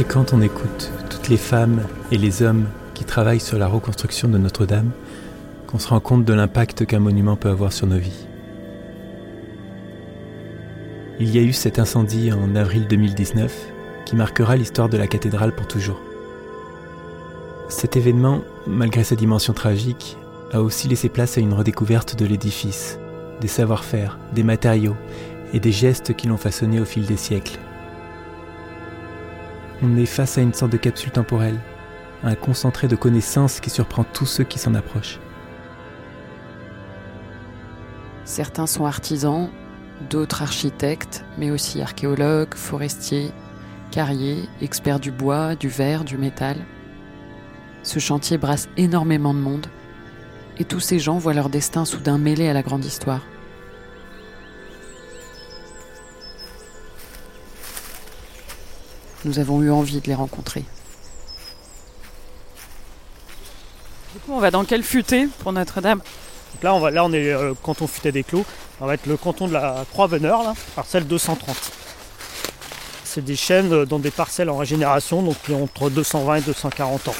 C'est quand on écoute toutes les femmes et les hommes qui travaillent sur la reconstruction de Notre-Dame qu'on se rend compte de l'impact qu'un monument peut avoir sur nos vies. Il y a eu cet incendie en avril 2019 qui marquera l'histoire de la cathédrale pour toujours. Cet événement, malgré sa dimension tragique, a aussi laissé place à une redécouverte de l'édifice, des savoir-faire, des matériaux et des gestes qui l'ont façonné au fil des siècles. On est face à une sorte de capsule temporelle, un concentré de connaissances qui surprend tous ceux qui s'en approchent. Certains sont artisans, d'autres architectes, mais aussi archéologues, forestiers, carriers, experts du bois, du verre, du métal. Ce chantier brasse énormément de monde, et tous ces gens voient leur destin soudain mêlé à la grande histoire. Nous avons eu envie de les rencontrer. Du coup, on va dans quel futé pour Notre-Dame? Là, on va, là, on est le canton futé des Clos. On va être le canton de la Croix-Veneur, là, parcelle 230. C'est des chênes dans des parcelles en régénération, donc qui ont entre 220 et 240 ans.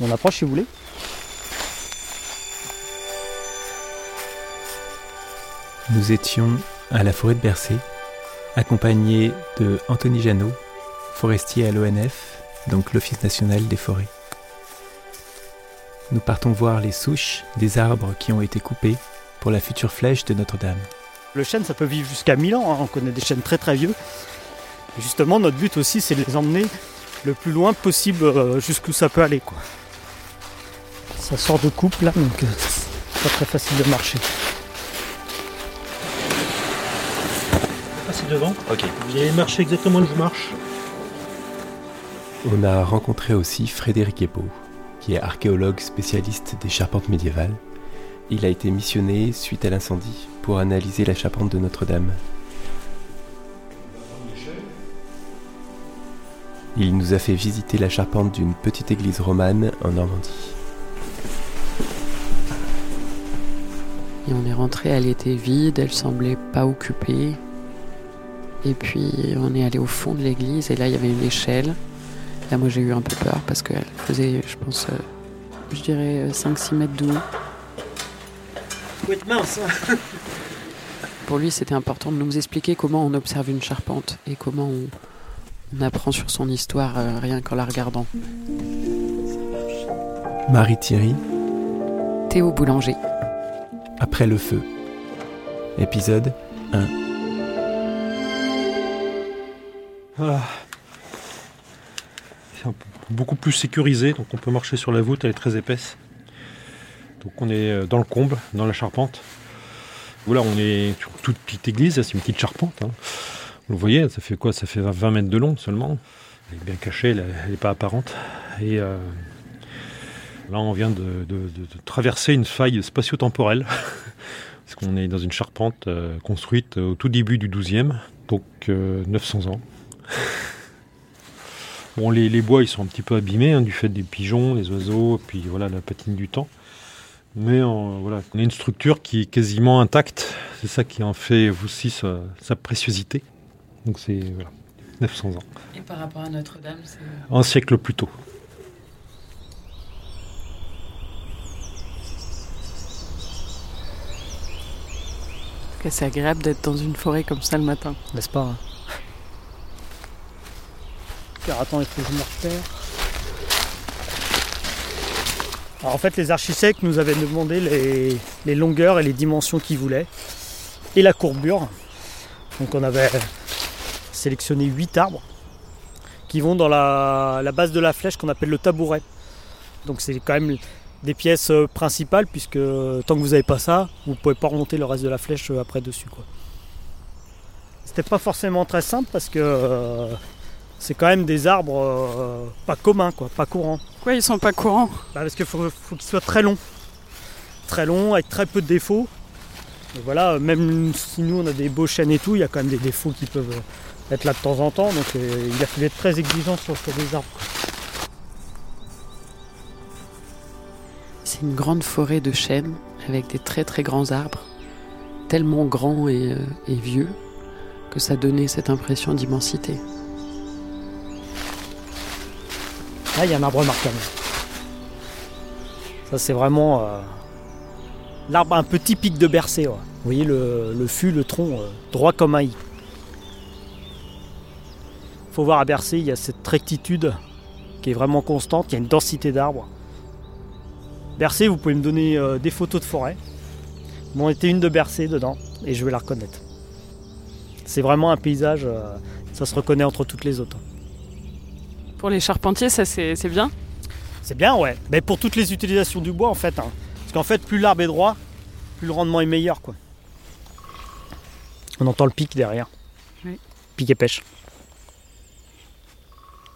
On approche si vous voulez. Nous étions à la forêt de Bercé, accompagnés de Anthony Janot, forestier à l'ONF, donc l'Office national des forêts. Nous partons voir les souches des arbres qui ont été coupés pour la future flèche de Notre-Dame. Le chêne, ça peut vivre jusqu'à 1000 ans. hein. On connaît des chênes très très vieux. Et justement, notre but aussi, c'est de les emmener le plus loin possible euh, jusqu'où ça peut aller. Quoi. Ça sort de coupe là, donc euh, c'est pas très facile de marcher. Devant. Ok. Vous allez marcher exactement où je marche. On a rencontré aussi Frédéric Epo, qui est archéologue spécialiste des charpentes médiévales. Il a été missionné suite à l'incendie pour analyser la charpente de Notre-Dame. Il nous a fait visiter la charpente d'une petite église romane en Normandie. Et on est rentré, elle était vide, elle semblait pas occupée. Et puis on est allé au fond de l'église et là il y avait une échelle. Là moi j'ai eu un peu peur parce qu'elle faisait, je pense, euh, je dirais 5-6 mètres de haut. Être mince. hein. Pour lui c'était important de nous expliquer comment on observe une charpente et comment on, on apprend sur son histoire euh, rien qu'en la regardant. Marie Thierry, Théo Boulanger. après le feu. Épisode 1. Peu- beaucoup plus sécurisé, donc on peut marcher sur la voûte, elle est très épaisse. Donc on est euh, dans le comble, dans la charpente. Voilà, on est sur une toute petite église, c'est une petite charpente. hein. Vous voyez, ça fait quoi? Ça fait 20 mètres de long seulement. Elle est bien cachée, elle n'est pas apparente. Et euh, là, on vient de traverser une faille spatio-temporelle. Parce qu'on est dans une charpente euh, construite au tout début du 12e, donc euh, 900 ans. Bon, les, les bois, ils sont un petit peu abîmés hein, du fait des pigeons, les oiseaux, et puis voilà, la patine du temps. Mais euh, voilà, on a une structure qui est quasiment intacte. C'est ça qui en fait aussi sa, sa préciosité. Donc c'est voilà, 900 ans. Et par rapport à Notre-Dame, c'est... Un siècle plus tôt. C'est agréable d'être dans une forêt comme ça le matin. N'est-ce pas hein? Alors attends, il faut que je me repère. Alors en fait, les architectes nous avaient demandé les, longueurs et les dimensions qu'ils voulaient. Et la courbure. Donc on avait sélectionné 8 arbres qui vont dans la, base de la flèche qu'on appelle le tabouret. Donc c'est quand même des pièces euh, principales puisque euh, tant que vous n'avez pas ça, vous ne pouvez pas remonter le reste de la flèche euh, après dessus. C'était pas forcément très simple parce que c'est quand même des arbres euh, pas communs, quoi, pas courants. Pourquoi ils sont pas courants? Bah, parce qu'il faut, faut qu'ils soient très longs. Très longs, avec très peu de défauts. Et voilà, même si nous on a des beaux chênes et tout, il y a quand même des défauts qui peuvent euh, être là de temps en temps. Donc euh, il a fallu être très exigeant sur, sur des arbres. C'est une grande forêt de chênes avec des très très grands arbres, tellement grands et, et vieux que ça donnait cette impression d'immensité. Là, il y a un arbre remarquable. Ça, c'est vraiment euh, l'arbre un peu typique de Bercé. Vous voyez le, fût, le tronc, euh, droit comme un i. faut voir à Bercé, il y a cette rectitude qui est vraiment constante. Il y a une densité d'arbres. Bercé, vous pouvez me donner euh, des photos de forêt. M'en était une de Bercé dedans et je vais la reconnaître. C'est vraiment un paysage, ça se reconnaît entre toutes les autres. Pour les charpentiers, ça c'est bien C'est bien, ouais. Mais pour toutes les utilisations du bois, en fait. hein. Parce qu'en fait, plus l'arbre est droit, plus le rendement est meilleur, quoi. On entend le pic derrière. Oui. Pic et pêche.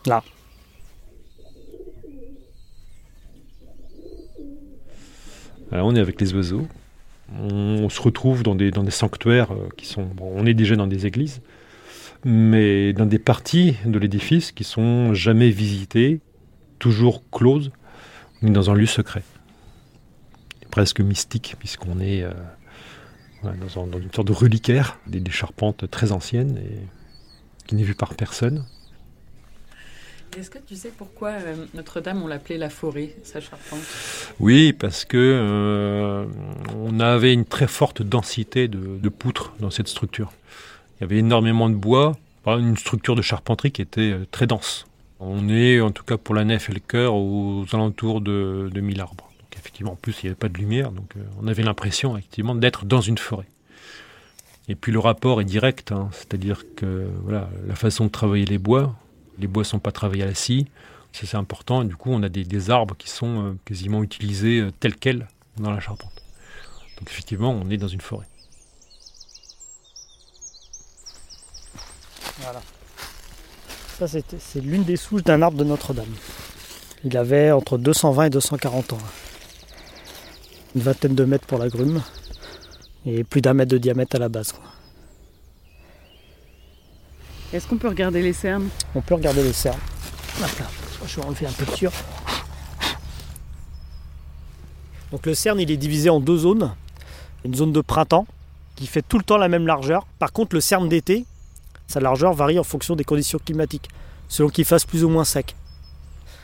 Là. Alors, on est avec les oiseaux. On se retrouve dans des, dans des sanctuaires euh, qui sont. bon, on est déjà dans des églises, mais dans des parties de l'édifice qui sont jamais visitées, toujours closes, est dans un lieu secret. Presque mystique, puisqu'on est euh, dans, un- dans une sorte de reliquaire, des, des charpentes très anciennes et qui n'est vue par personne. Est-ce que tu sais pourquoi euh, Notre-Dame, on l'appelait la forêt, sa charpente? Oui, parce que euh, on avait une très forte densité de, de poutres dans cette structure. Il y avait énormément de bois, une structure de charpenterie qui était euh, très dense. On est, en tout cas pour la nef et le chœur, aux alentours de, de 1000 arbres. Effectivement, en plus, il n'y avait pas de lumière, donc euh, on avait l'impression d'être dans une forêt. Et puis le rapport est direct, hein, c'est-à-dire que voilà, la façon de travailler les bois, les bois ne sont pas travaillés à la scie, ça, c'est important. Du coup, on a des, arbres qui sont euh, quasiment utilisés tels quels dans la charpente. Donc, effectivement, on est dans une forêt. Voilà. Ça, c'était- c'est l'une des souches d'un arbre de Notre-Dame. Il avait entre 220 et 240 ans. Une vingtaine de mètres pour la grume et plus d'un mètre de diamètre à la base. Est-ce qu'on peut regarder les cernes? On peut regarder les cernes. Hop là, je vais enlever un peu de sûr. Donc le cerne, il est divisé en deux zones. Une zone de printemps qui fait tout le temps la même largeur. Par contre, le cerne d'été, sa largeur varie en fonction des conditions climatiques, selon qu'il fasse plus ou moins sec.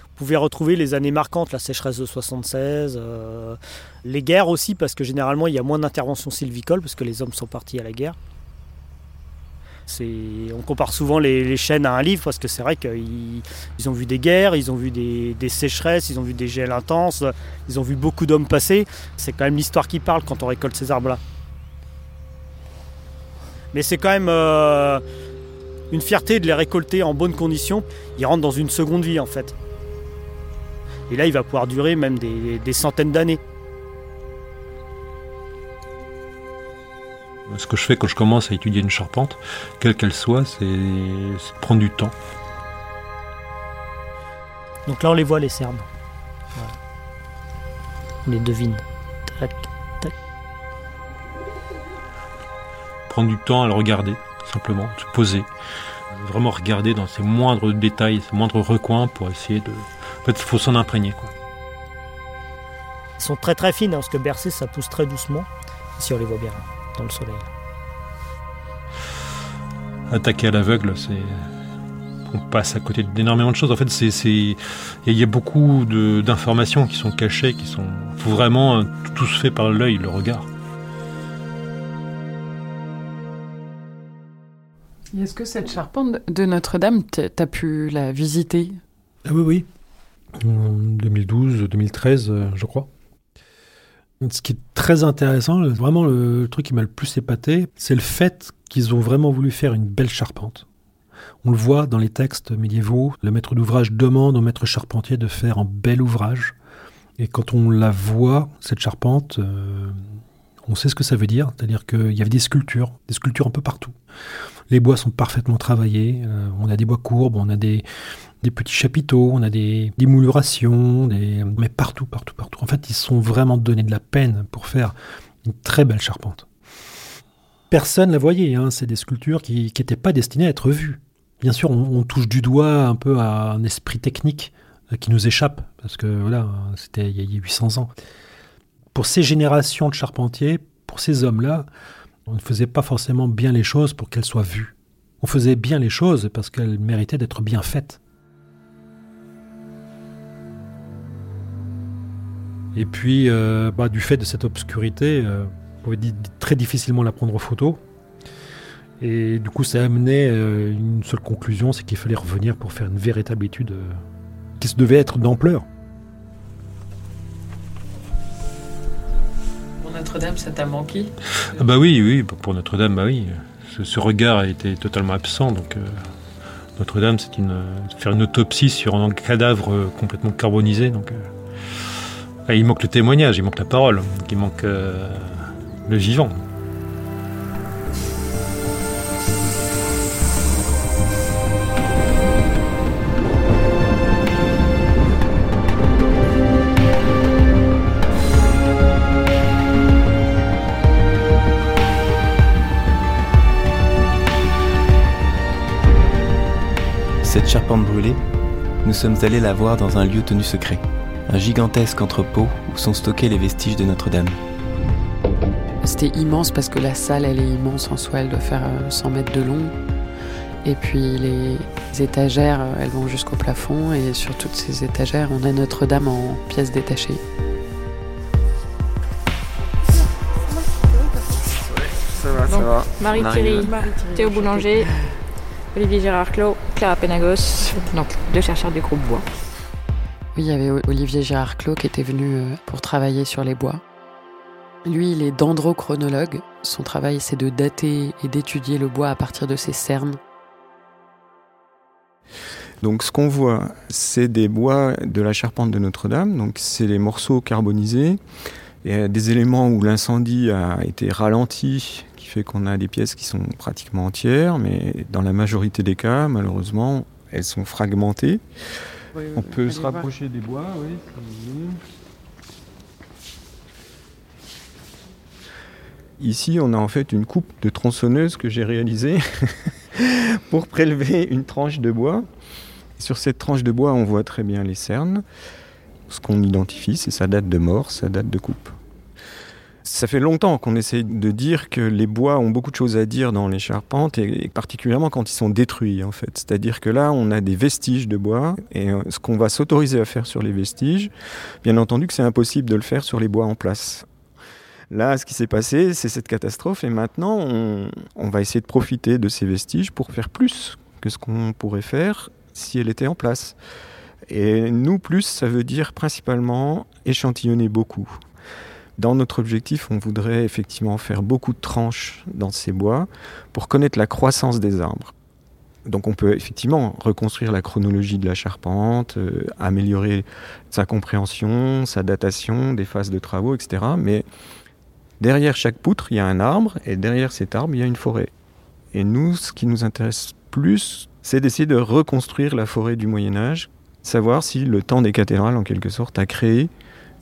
Vous pouvez retrouver les années marquantes, la sécheresse de 76, euh, les guerres aussi, parce que généralement il y a moins d'interventions sylvicoles, parce que les hommes sont partis à la guerre. On compare souvent les, chaînes à un livre parce que c'est vrai qu'ils ils ont vu des guerres, ils ont vu des, des sécheresses, ils ont vu des gels intenses, ils ont vu beaucoup d'hommes passer. C'est quand même l'histoire qui parle quand on récolte ces arbres-là. Mais c'est quand même euh, une fierté de les récolter en bonnes conditions. Ils rentrent dans une seconde vie en fait. Et là, il va pouvoir durer même des, des centaines d'années. Ce que je fais quand je commence à étudier une charpente, quelle qu'elle soit, c'est prendre du temps. Donc là, on les voit, les cernes. Voilà. On les devine. Tac, tac. Prendre du temps à le regarder, simplement, se poser. Vraiment regarder dans ses moindres détails, ses moindres recoins pour essayer de. En fait, il faut s'en imprégner. Quoi. Ils sont très très fines, hein, parce que bercé, ça pousse très doucement. Si on les voit bien dans le soleil. Attaquer à l'aveugle, c'est. On passe à côté d'énormément de choses. En fait, c'est, il y a- beaucoup d'informations qui sont cachées, qui sont. faut vraiment. Tout se fait par l'œil, le regard. Est-ce que cette charpente de Notre-Dame, t'as pu la visiter? Ah oui, oui. En 2012, 2013, euh, je crois. Ce qui est très intéressant, vraiment le, truc qui m'a le plus épaté, c'est le fait qu'ils ont vraiment voulu faire une belle charpente. On le voit dans les textes médiévaux, le maître d'ouvrage demande au maître charpentier de faire un bel ouvrage. Et quand on la voit, cette charpente, euh, on sait ce que ça veut dire, c'est-à-dire qu'il y avait des sculptures, des sculptures un peu partout. Les bois sont parfaitement travaillés, euh, on a des bois courbes, on a des, petits chapiteaux, on a des, moulurations, mais partout, partout, partout. En fait, ils se sont vraiment donné de la peine pour faire une très belle charpente. Personne ne la voyait, hein. c'est des sculptures qui n'étaient pas destinées à être vues. Bien sûr, on, on touche du doigt un peu à un esprit technique euh, qui nous échappe, parce que voilà, c'était il y a 800 ans. Pour ces générations de charpentiers, pour ces hommes-là, on ne faisait pas forcément bien les choses pour qu'elles soient vues. On faisait bien les choses parce qu'elles méritaient d'être bien faites. Et puis, euh, bah, du fait de cette obscurité, euh, on pouvait très difficilement la prendre en photo. Et du coup, ça amenait euh, une seule conclusion, c'est qu'il fallait revenir pour faire une véritable étude qui se devait être d'ampleur. Notre-Dame, ça t'a manqué? Ah Bah oui, oui, pour Notre-Dame, bah oui. Ce, regard a été totalement absent, donc Notre-Dame, c'est une, faire une autopsie sur un cadavre complètement carbonisé, donc il manque le témoignage, il manque la parole, il manque euh, le vivant. Charpente brûlée, nous sommes allés la voir dans un lieu tenu secret un gigantesque entrepôt où sont stockés les vestiges de Notre-Dame. C'était immense parce que la salle, elle est immense en soi, elle doit faire 100 euh, mètres de long. Et puis les étagères, euh, elles vont jusqu'au plafond et sur toutes ces étagères, on a Notre-Dame en pièces détachées. Ça va, ça va. Marie-Thierry, Théo Boulanger, Olivier Gérard Clos, Clara Penagos, donc deux chercheurs du groupe Bois. Oui, il y avait Olivier Gérard Clos qui était venu euh, pour travailler sur les bois. Lui, il est dendrochronologue. Son travail, c'est de dater et d'étudier le bois à partir de ses cernes. Donc ce qu'on voit, c'est des bois de la charpente de Notre-Dame, donc c'est les morceaux carbonisés. Il y a des éléments où l'incendie a été ralenti, fait qu'on a des pièces qui sont pratiquement entières, mais dans la majorité des cas, malheureusement, elles sont fragmentées. On peut se rapprocher des bois, oui. Ici, on a en fait une coupe de tronçonneuse que j'ai réalisée pour prélever une tranche de bois. Sur cette tranche de bois, on voit très bien les cernes. Ce qu'on identifie, c'est sa date de mort, sa date de coupe. Ça fait longtemps qu'on essaie de dire que les bois ont beaucoup de choses à dire dans les charpentes, et particulièrement quand ils sont détruits, en fait. C'est-à-dire que là, on a des vestiges de bois, et euh, ce qu'on va s'autoriser à faire sur les vestiges, bien entendu que c'est impossible de le faire sur les bois en place. Là, ce qui s'est passé, c'est cette catastrophe, et maintenant, on, on va essayer de profiter de ces vestiges pour faire plus que ce qu'on pourrait faire si elle était en place. Et nous, plus, ça veut dire principalement échantillonner beaucoup. Dans notre objectif, on voudrait effectivement faire beaucoup de tranches dans ces bois pour connaître la croissance des arbres. Donc on peut effectivement reconstruire la chronologie de la charpente, euh, améliorer sa compréhension, sa datation des phases de travaux, etc. Mais derrière chaque poutre, il y a un arbre, et derrière cet arbre, il y a une forêt. Et nous, ce qui nous intéresse plus, c'est d'essayer de reconstruire la forêt du Moyen Âge, savoir si le temps des cathédrales, en quelque sorte, a créé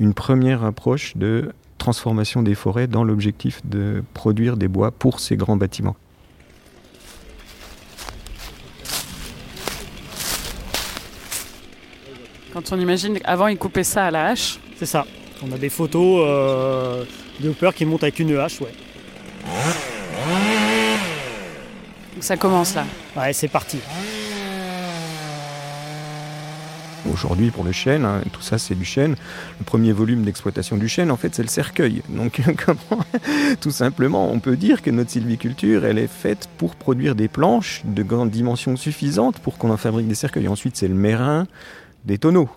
une première approche de transformation des forêts dans l'objectif de produire des bois pour ces grands bâtiments. Quand on imagine, avant ils coupaient ça à la hache. C'est ça. On a des photos euh, de hoppers qui montent avec une hache, ouais. ça commence là. Ouais, c'est parti. Aujourd'hui, pour le chêne, hein, tout ça c'est du chêne. Le premier volume d'exploitation du chêne, en fait, c'est le cercueil. Donc, comment, tout simplement, on peut dire que notre sylviculture, elle est faite pour produire des planches de grande dimension suffisante pour qu'on en fabrique des cercueils. Ensuite, c'est le mérin, des tonneaux.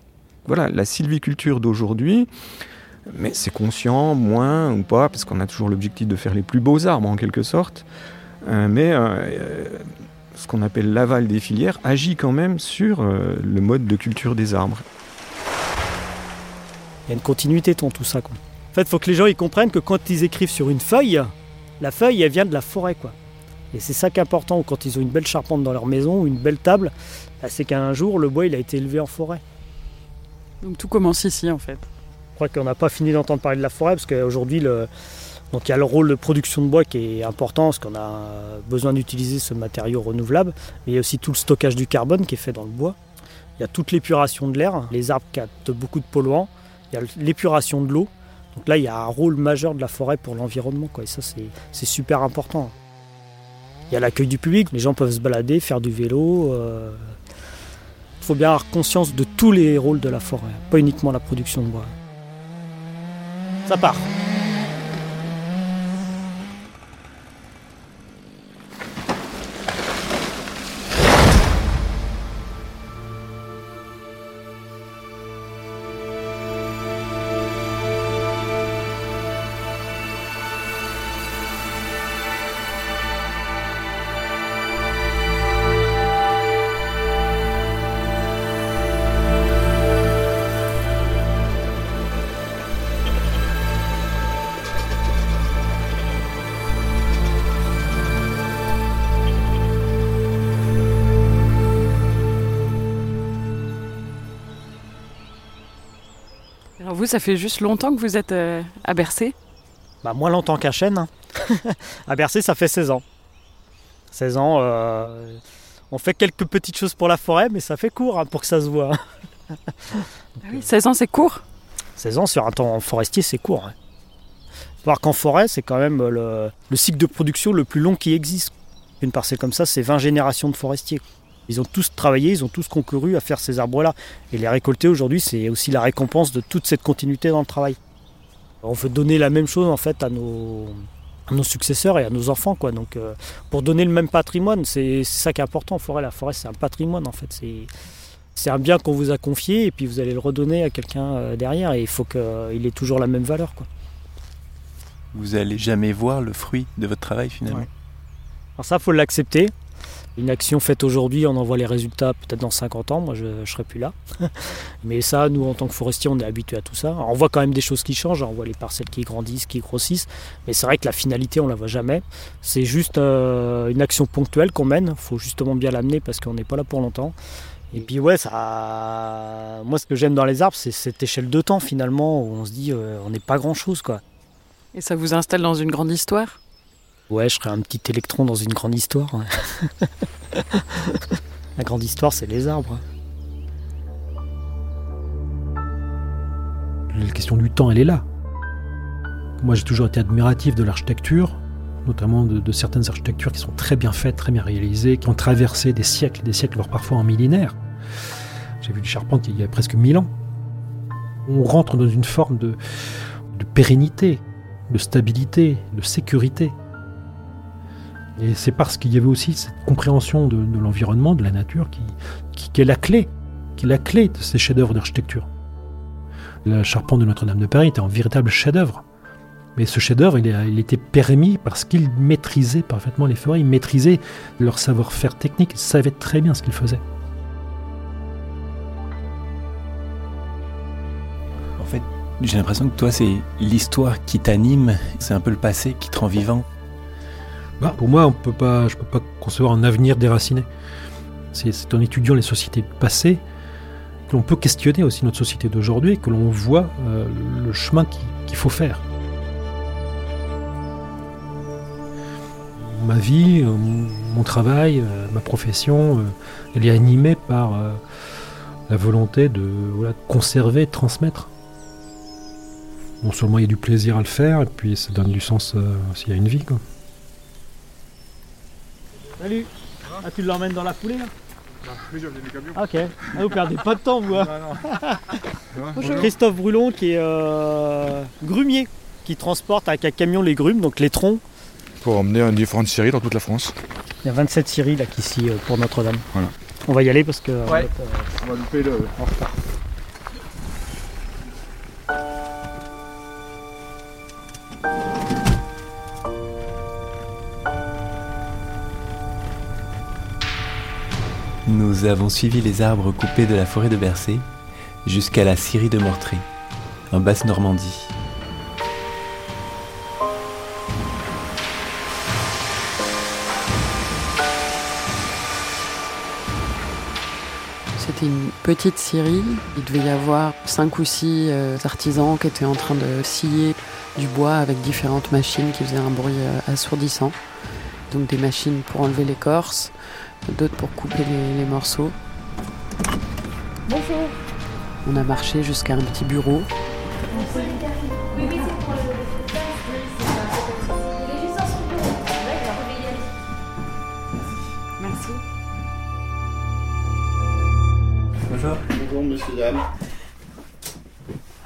Voilà, la sylviculture d'aujourd'hui, mais c'est conscient, moins ou pas, parce qu'on a toujours l'objectif de faire les plus beaux arbres en quelque sorte. Euh, mais euh, ce qu'on appelle l'aval des filières, agit quand même sur euh, le mode de culture des arbres. Il y a une continuité dans tout ça. Quoi. En fait, il faut que les gens ils comprennent que quand ils écrivent sur une feuille, la feuille, elle vient de la forêt. quoi. Et c'est ça qui est important quand ils ont une belle charpente dans leur maison ou une belle table, bah, c'est qu'un jour, le bois, il a été élevé en forêt. Donc tout commence ici, en fait. Je crois qu'on n'a pas fini d'entendre parler de la forêt, parce qu'aujourd'hui, le, donc il y a le rôle de production de bois qui est important parce qu'on a besoin d'utiliser ce matériau renouvelable, mais il y a aussi tout le stockage du carbone qui est fait dans le bois. Il y a toute l'épuration de l'air, les arbres captent beaucoup de polluants, il y a l'épuration de l'eau. Donc là, il y a un rôle majeur de la forêt pour l'environnement, et ça c'est super important. Il y a l'accueil du public, les gens peuvent se balader, faire du vélo. Euh. Il faut bien avoir conscience de tous les rôles de la forêt, pas uniquement la production de bois. Ça part. Vous, ça fait juste longtemps que vous êtes euh, à Bercé bah, Moins longtemps qu'à Chêne. Hein. à Bercé, ça fait 16 ans. 16 ans, euh, on fait quelques petites choses pour la forêt, mais ça fait court hein, pour que ça se voit. ah oui, 16 ans, c'est court 16 ans sur un temps forestier, c'est court. Hein. Voir qu'en forêt, c'est quand même le, le, cycle de production le plus long qui existe. Une parcelle comme ça, c'est 20 générations de forestiers. Ils ont tous travaillé, ils ont tous concouru à faire ces arbres-là. Et les récolter aujourd'hui, c'est aussi la récompense de toute cette continuité dans le travail. On veut donner la même chose en fait à nos, nos successeurs et à nos enfants. Quoi. Donc, euh, pour donner le même patrimoine, c'est ça qui est important en forêt. La forêt, c'est un patrimoine en fait. C'est un bien qu'on vous a confié et puis vous allez le redonner à quelqu'un euh, derrière et il faut qu'il ait toujours la même valeur. Quoi. Vous n'allez jamais voir le fruit de votre travail finalement. Alors ça, faut l'accepter. Une action faite aujourd'hui, on en voit les résultats peut-être dans 50 ans, moi je ne serai plus là. Mais ça, nous en tant que forestiers, on est habitués à tout ça. on voit quand même des choses qui changent, on voit les parcelles qui grandissent, qui grossissent, mais c'est vrai que la finalité, on la voit jamais. C'est juste euh, une action ponctuelle qu'on mène, il faut justement bien l'amener parce qu'on n'est pas là pour longtemps. Et puis ouais, ça, moi ce que j'aime dans les arbres, c'est cette échelle de temps finalement où on se dit euh, on n'est pas grand chose quoi. Et ça vous installe dans une grande histoire? Ouais, je serais un petit électron dans une grande histoire. La grande histoire, c'est les arbres. La question du temps, elle est là. Moi, j'ai toujours été admiratif de l'architecture, notamment de, certaines architectures qui sont très bien faites, très bien réalisées, qui ont traversé des siècles et des siècles, voire parfois en millénaires. J'ai vu du charpente il y a presque mille ans. On rentre dans une forme de pérennité, de stabilité, de sécurité. Et c'est parce qu'il y avait aussi cette compréhension de, l'environnement, de la nature, qui, est la clé, qui est la clé de ces chefs-d'œuvre d'architecture. La charpente de Notre-Dame de Paris était un véritable chef-d'œuvre. Mais ce chef-d'œuvre, il, il, était permis parce qu'il maîtrisait parfaitement les forêts, il maîtrisait leur savoir-faire technique, il savait très bien ce qu'il faisait. En fait, j'ai l'impression que toi, c'est l'histoire qui t'anime, c'est un peu le passé qui te rend vivant. Bah, pour moi, on peut pas, je ne peux pas concevoir un avenir déraciné. C'est en étudiant les sociétés passées que l'on peut questionner aussi notre société d'aujourd'hui que l'on voit euh, le chemin qu'il faut faire. Ma vie, euh, mon travail, euh, ma profession, elle est animée par la volonté de conserver, de transmettre. Non seulement il y a du plaisir à le faire, et puis ça donne du sens s'il y a une vie. Salut Ah tu l'emmènes dans la foulée là bah, Oui j'ai amené les camions. Ok. Ah, vous perdez pas de temps vous hein Bonjour. Christophe Brulon qui est euh, grumier, qui transporte avec un camion les grumes, donc les troncs. Pour emmener différentes scieries dans toute la France. Il y a 27 scieries là ici euh, pour Notre-Dame. Voilà. On va y aller parce que. Ouais. être, euh, on va louper le. En retard. Nous avons suivi les arbres coupés de la forêt de Bercé jusqu'à la scierie de Mortré, en Basse-Normandie. C'était une petite scierie. Il devait y avoir cinq ou six euh, artisans qui étaient en train de scier du bois avec différentes machines qui faisaient un bruit euh, assourdissant. Donc des machines pour enlever l'écorce, d'autres pour couper les, morceaux. Bonjour. On a marché jusqu'à un petit bureau. Merci. Bonjour. Bonjour, monsieur, dame.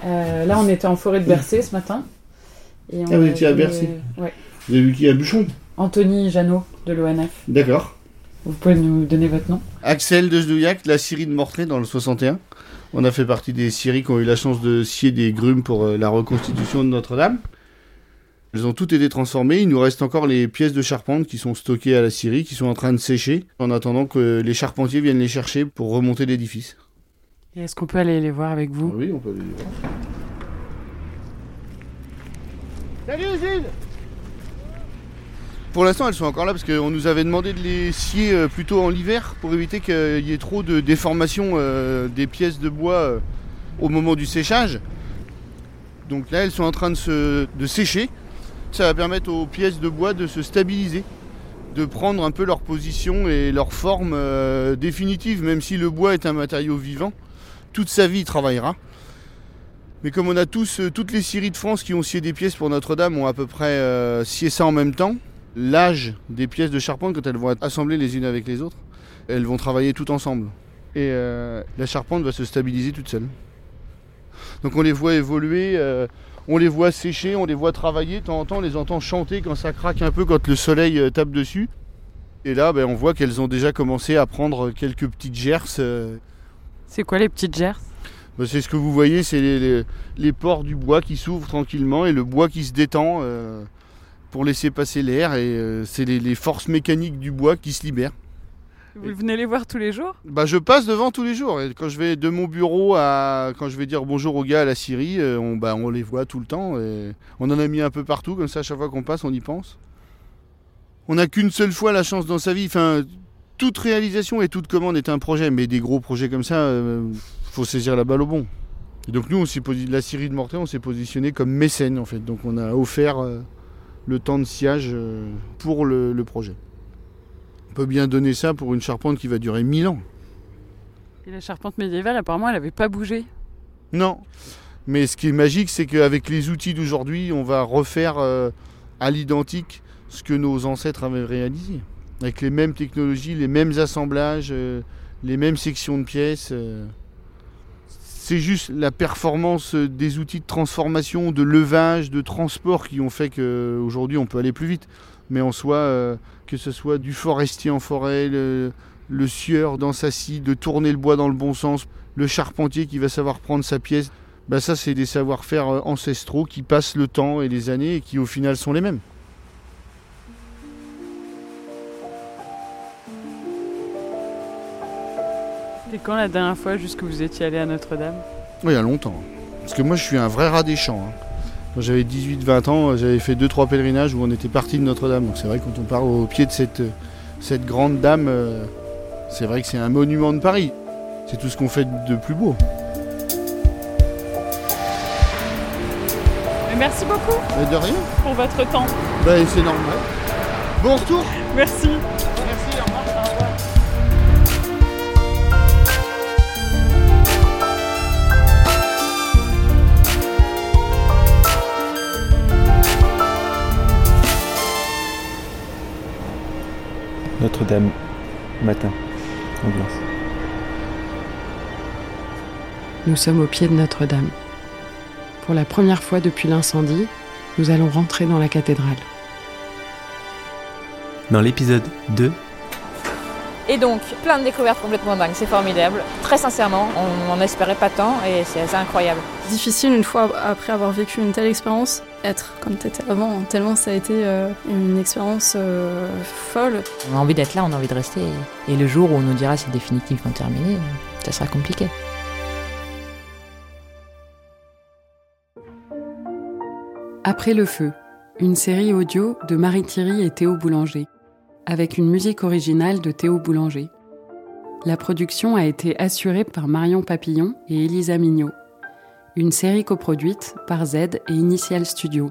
Euh, là, on était en forêt de Bercé ce matin. Et ah, vous étiez à Bercy Ouais. Vous avez vu qui à Bouchon Anthony Janot de l'ONF. D'accord. Vous pouvez nous donner votre nom Axel de Zdouillac, la Syrie de Mortray dans le 61. On a fait partie des Syries qui ont eu la chance de scier des grumes pour euh, la reconstitution de Notre-Dame. Elles ont toutes été transformées. Il nous reste encore les pièces de charpente qui sont stockées à la Syrie, qui sont en train de sécher, en attendant que les charpentiers viennent les chercher pour remonter l'édifice. Est-ce qu'on peut aller les voir avec vous? Oui, on peut aller les voir. Salut Gilles Pour l'instant, elles sont encore là parce qu'on nous avait demandé de les scier euh, plutôt en l'hiver pour éviter qu'il y ait trop de déformation euh, des pièces de bois euh, au moment du séchage. Donc là, elles sont en train de, se, de sécher. Ça va permettre aux pièces de bois de se stabiliser, de prendre un peu leur position et leur forme définitive, même si le bois est un matériau vivant. Toute sa vie, il travaillera. Mais comme on a tous, toutes les scieries de France qui ont scié des pièces pour Notre-Dame ont à peu près scié ça en même temps, l'âge des pièces de charpente, quand elles vont être assemblées les unes avec les autres, elles vont travailler toutes ensemble. Et la charpente va se stabiliser toute seule. Donc on les voit évoluer, on les voit sécher, on les voit travailler, de temps en temps on les entend chanter quand ça craque un peu, quand le soleil tape dessus. Et là, ben, on voit qu'elles ont déjà commencé à prendre quelques petites gerces. C'est quoi les petites gerces? Ben, C'est ce que vous voyez, c'est les, les, pores du bois qui s'ouvrent tranquillement et le bois qui se détend pour laisser passer l'air. Et c'est les, les, forces mécaniques du bois qui se libèrent. Vous venez les voir tous les jours? Bah, Je passe devant tous les jours. Et quand je vais de mon bureau à. Quand je vais dire bonjour aux gars à la Syrie, on, bah, on les voit tout le temps. Et on en a mis un peu partout, comme ça, à chaque fois qu'on passe, on y pense. On n'a qu'une seule fois la chance dans sa vie. Enfin, toute réalisation et toute commande est un projet, mais des gros projets comme ça, il faut saisir la balle au bon. Et donc nous, on la Syrie de Mortaix, on s'est positionné comme mécène en fait. Donc on a offert le temps de sciage pour le, le, projet. On peut bien donner ça pour une charpente qui va durer 1000 ans. Et la charpente médiévale, apparemment, elle n'avait pas bougé. Non. Mais ce qui est magique, c'est qu'avec les outils d'aujourd'hui, on va refaire à l'identique ce que nos ancêtres avaient réalisé avec les mêmes technologies, les mêmes assemblages, euh, les mêmes sections de pièces. Euh. C'est juste la performance des outils de transformation, de levage, de transport qui ont fait qu'aujourd'hui on peut aller plus vite. Mais en soi, euh, que ce soit du forestier en forêt, le, sieur dans sa scie, de tourner le bois dans le bon sens, le charpentier qui va savoir prendre sa pièce, bah ça c'est des savoir-faire ancestraux qui passent le temps et les années et qui au final sont les mêmes. C'était quand la dernière fois juste que vous étiez allé à Notre-Dame Oui, il y a longtemps. Parce que moi, je suis un vrai rat des champs. Hein. Quand j'avais 18-20 ans, j'avais fait 2-3 pèlerinages où on était parti de Notre-Dame. Donc c'est vrai, quand on part au pied de cette, cette grande dame, euh, c'est vrai que c'est un monument de Paris. C'est tout ce qu'on fait de plus beau. Merci beaucoup. De rien. Pour votre temps. Ben, c'est normal. Bon retour. Merci, Notre-Dame, matin, ambiance. Nous sommes au pied de Notre-Dame. Pour la première fois depuis l'incendie, nous allons rentrer dans la cathédrale. Dans l'épisode 2, et donc, plein de découvertes complètement dingues, c'est formidable. Très sincèrement, on n'en espérait pas tant et c'est assez incroyable. Difficile une fois après avoir vécu une telle expérience, être comme tu étais avant, tellement ça a été euh, une expérience euh, folle. On a envie d'être là, on a envie de rester. Et le jour où on nous dira c'est définitivement terminé, ça sera compliqué. Après le feu, une série audio de Marie Thierry et Théo Boulanger avec une musique originale de Théo Boulanger. La production a été assurée par Marion Papillon et Elisa Mignot. Une série coproduite par Z et Initial Studio.